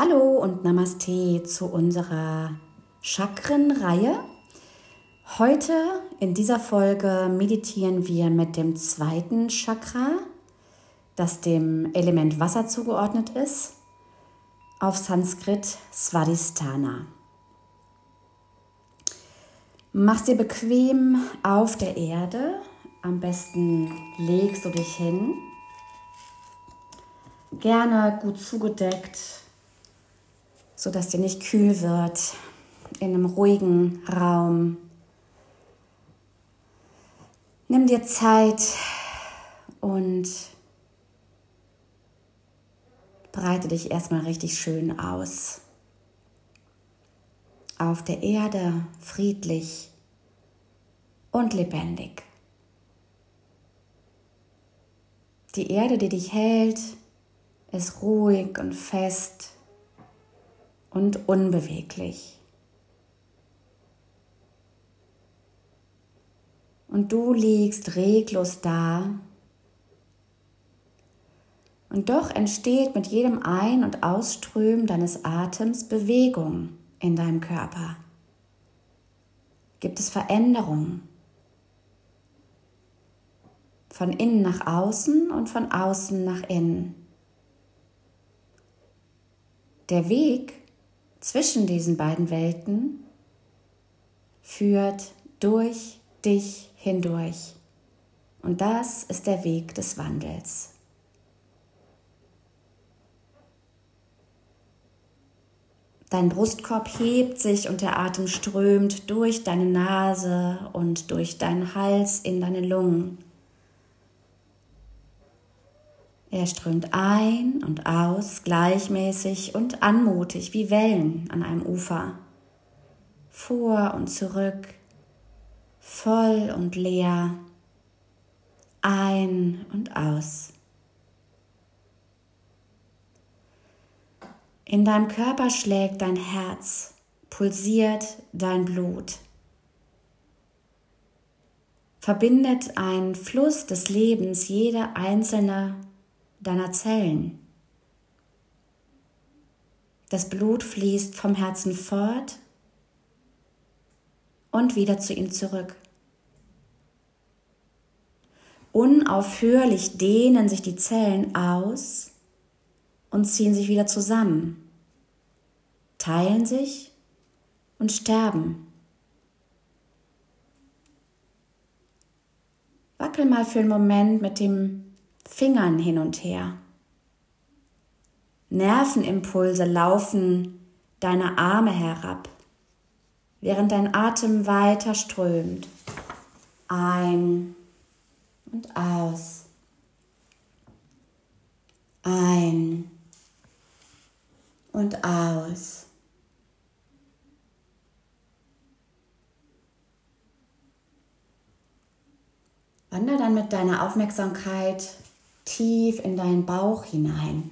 Hallo und Namaste zu unserer Chakrenreihe. Heute in dieser Folge meditieren wir mit dem zweiten Chakra, das dem Element Wasser zugeordnet ist, auf Sanskrit Svadhisthana. Mach's dir bequem auf der Erde. Am besten legst du dich hin. Gerne gut zugedeckt sodass dir nicht kühl wird, in einem ruhigen Raum. Nimm dir Zeit und breite dich erstmal richtig schön aus. Auf der Erde friedlich und lebendig. Die Erde, die dich hält, ist ruhig und fest und unbeweglich. Und du liegst reglos da. Und doch entsteht mit jedem Ein- und Ausströmen deines Atems Bewegung in deinem Körper. Gibt es Veränderungen? Von innen nach außen und von außen nach innen. Der Weg zwischen diesen beiden Welten führt durch dich hindurch. Und das ist der Weg des Wandels. Dein Brustkorb hebt sich und der Atem strömt durch deine Nase und durch deinen Hals in deine Lungen. Er strömt ein und aus, gleichmäßig und anmutig wie Wellen an einem Ufer. Vor und zurück, voll und leer, ein und aus. In deinem Körper schlägt dein Herz, pulsiert dein Blut. Verbindet ein Fluss des Lebens jede einzelne deiner Zellen. Das Blut fließt vom Herzen fort und wieder zu ihm zurück. Unaufhörlich dehnen sich die Zellen aus und ziehen sich wieder zusammen, teilen sich und sterben. Wackel mal für einen Moment mit dem Fingern hin und her. Nervenimpulse laufen deine Arme herab, während dein Atem weiter strömt. Ein und aus. Ein und aus. Wander dann mit deiner Aufmerksamkeit tief in deinen Bauch hinein.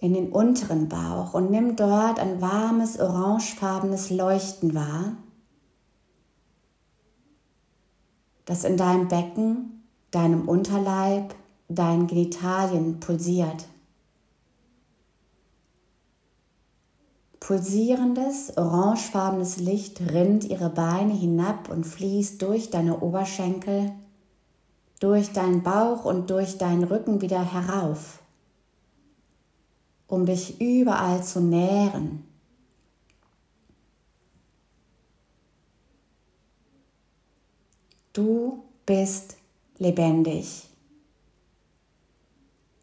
In den unteren Bauch und nimm dort ein warmes, orangefarbenes Leuchten wahr, das in deinem Becken, deinem Unterleib, deinen Genitalien pulsiert. Pulsierendes, orangefarbenes Licht rinnt ihre Beine hinab und fließt durch deine Oberschenkel, durch deinen Bauch und durch deinen Rücken wieder herauf, um dich überall zu nähren. Du bist lebendig.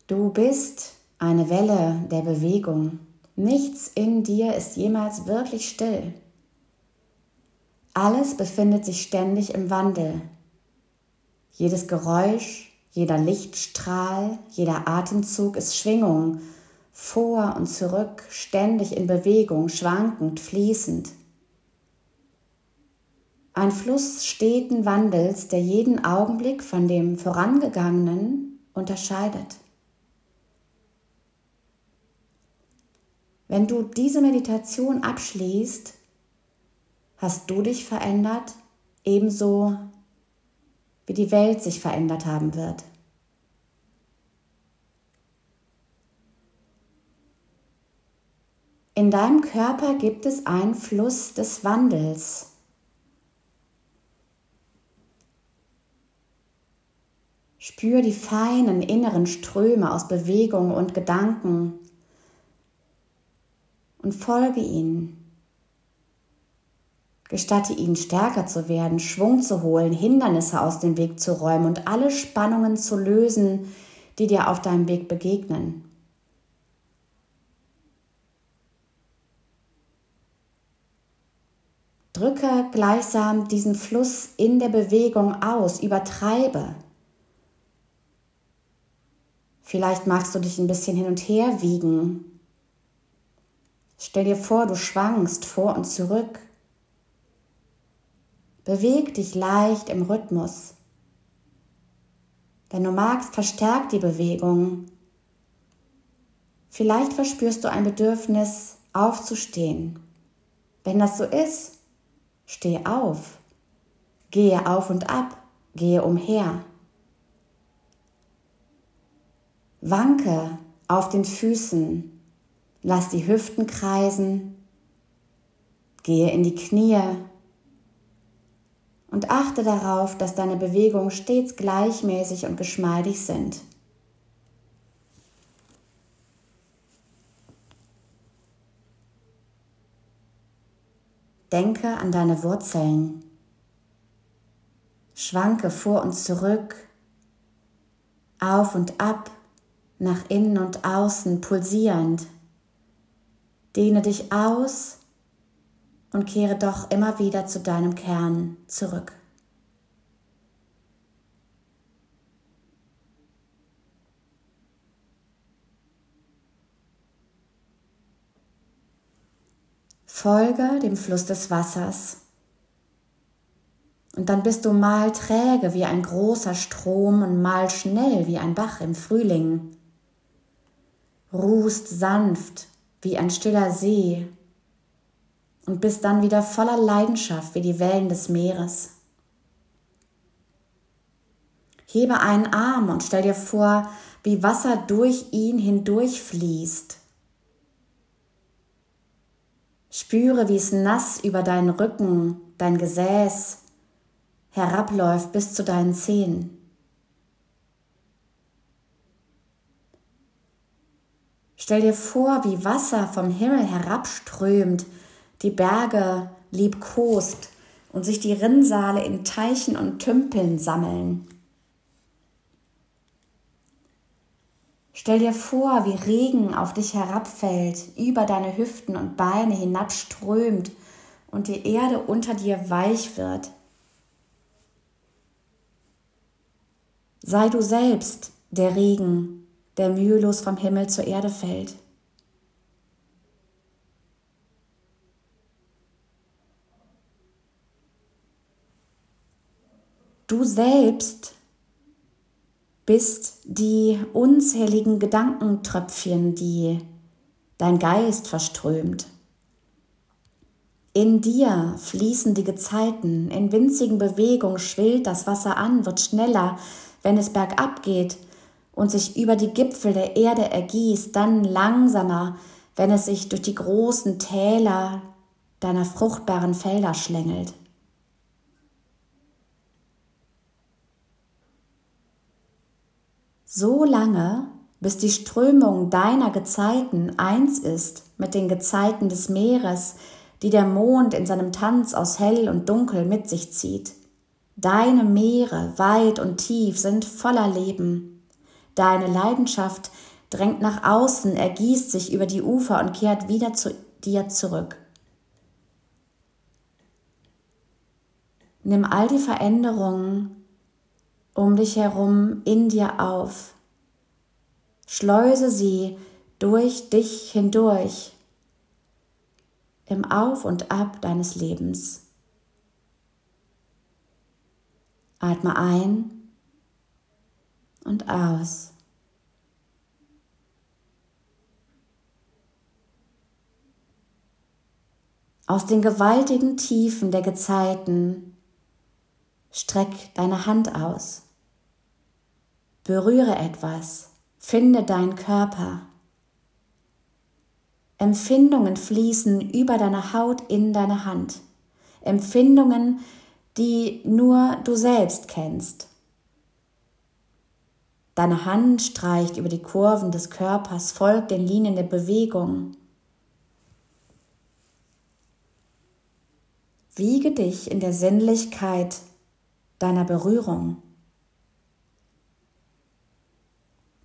Du bist eine Welle der Bewegung. Nichts in dir ist jemals wirklich still. Alles befindet sich ständig im Wandel. Jedes Geräusch, jeder Lichtstrahl, jeder Atemzug ist Schwingung, vor und zurück, ständig in Bewegung, schwankend, fließend. Ein Fluss steten Wandels, der jeden Augenblick von dem vorangegangenen unterscheidet. Wenn du diese Meditation abschließt, hast du dich verändert, ebenso wie die Welt sich verändert haben wird. In deinem Körper gibt es einen Fluss des Wandels. Spür die feinen inneren Ströme aus Bewegung und Gedanken, und folge ihnen. Gestatte ihnen stärker zu werden, Schwung zu holen, Hindernisse aus dem Weg zu räumen und alle Spannungen zu lösen, die dir auf deinem Weg begegnen. Drücke gleichsam diesen Fluss in der Bewegung aus, übertreibe. Vielleicht magst du dich ein bisschen hin und her wiegen. Stell dir vor, du schwankst vor und zurück. Beweg dich leicht im Rhythmus. Wenn du magst, verstärk die Bewegung. Vielleicht verspürst du ein Bedürfnis, aufzustehen. Wenn das so ist, steh auf. Gehe auf und ab, gehe umher. Wanke auf den Füßen, lass die Hüften kreisen, gehe in die Knie und achte darauf, dass deine Bewegungen stets gleichmäßig und geschmeidig sind. Denke an deine Wurzeln. Schwanke vor und zurück, auf und ab nach innen und außen pulsierend. Dehne dich aus und kehre doch immer wieder zu deinem Kern zurück. Folge dem Fluss des Wassers. Und dann bist du mal träge wie ein großer Strom und mal schnell wie ein Bach im Frühling ruhst sanft wie ein stiller See und bist dann wieder voller Leidenschaft wie die Wellen des Meeres. Hebe einen Arm und stell dir vor, wie Wasser durch ihn hindurchfließt. Spüre, wie es nass über deinen Rücken, dein Gesäß herabläuft bis zu deinen Zehen. Stell dir vor, wie Wasser vom Himmel herabströmt, die Berge liebkost und sich die Rinnsale in Teichen und Tümpeln sammeln. Stell dir vor, wie Regen auf dich herabfällt, über deine Hüften und Beine hinabströmt und die Erde unter dir weich wird. Sei du selbst der Regen, der mühelos vom Himmel zur Erde fällt. Du selbst bist die unzähligen Gedankentröpfchen, die dein Geist verströmt. In dir fließen die Gezeiten, in winzigen Bewegungen schwillt das Wasser an, wird schneller, wenn es bergab geht, und sich über die Gipfel der Erde ergießt, dann langsamer, wenn es sich durch die großen Täler deiner fruchtbaren Felder schlängelt. So lange, bis die Strömung deiner Gezeiten eins ist mit den Gezeiten des Meeres, die der Mond in seinem Tanz aus hell und dunkel mit sich zieht. Deine Meere, weit und tief, sind voller Leben. Deine Leidenschaft drängt nach außen, ergießt sich über die Ufer und kehrt wieder zu dir zurück. Nimm all die Veränderungen um dich herum in dir auf. Schleuse sie durch dich hindurch im Auf und Ab deines Lebens. Atme ein und aus. Aus den gewaltigen Tiefen der Gezeiten streck deine Hand aus. Berühre etwas, finde deinen Körper. Empfindungen fließen über deine Haut in deine Hand. Empfindungen, die nur du selbst kennst. Deine Hand streicht über die Kurven des Körpers, folgt den Linien der Bewegung. Wiege dich in der Sinnlichkeit deiner Berührung.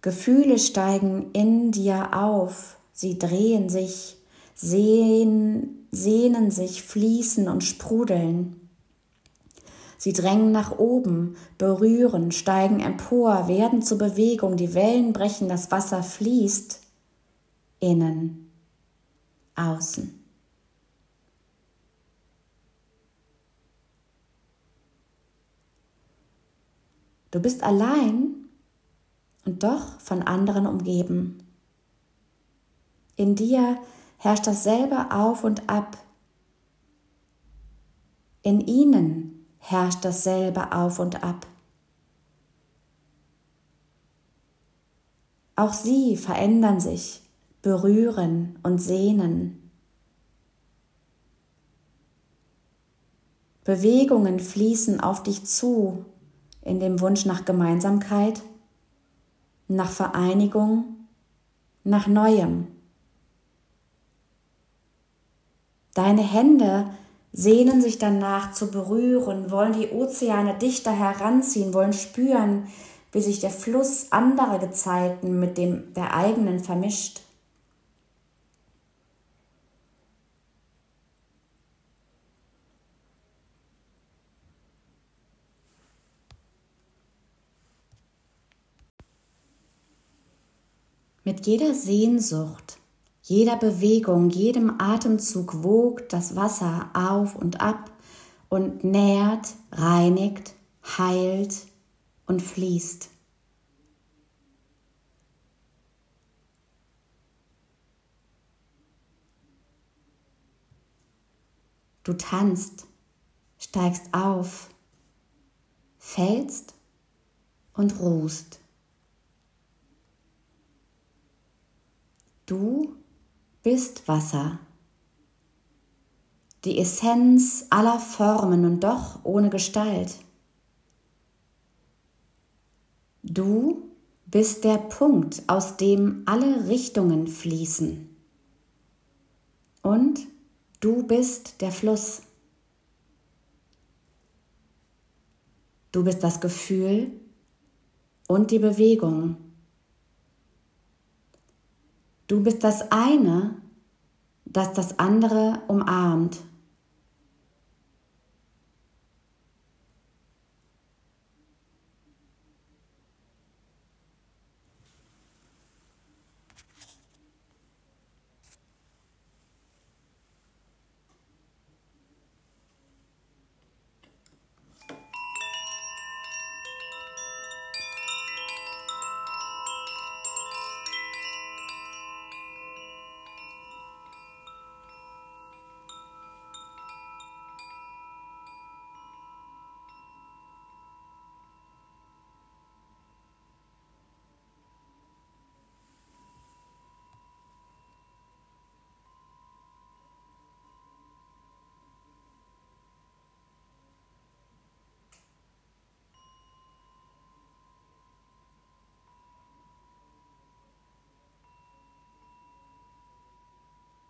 Gefühle steigen in dir auf, sie drehen sich, sehen, sehnen sich, fließen und sprudeln. Sie drängen nach oben, berühren, steigen empor, werden zur Bewegung, die Wellen brechen, das Wasser fließt, innen, außen. Du bist allein und doch von anderen umgeben. In dir herrscht dasselbe auf und ab. In ihnen herrscht dasselbe auf und ab. Auch sie verändern sich, berühren und sehnen. Bewegungen fließen auf dich zu in dem Wunsch nach Gemeinsamkeit nach Vereinigung, nach Neuem. Deine Hände sehnen sich danach zu berühren, wollen die Ozeane dichter heranziehen, wollen spüren, wie sich der Fluss anderer Gezeiten mit dem der eigenen vermischt. Mit jeder Sehnsucht, jeder Bewegung, jedem Atemzug wogt das Wasser auf und ab und nährt, reinigt, heilt und fließt. Du tanzt, steigst auf, fällst und ruhst. Du bist Wasser, die Essenz aller Formen und doch ohne Gestalt. Du bist der Punkt, aus dem alle Richtungen fließen. Und du bist der Fluss. Du bist das Gefühl und die Bewegung. Du bist das eine, das das andere umarmt.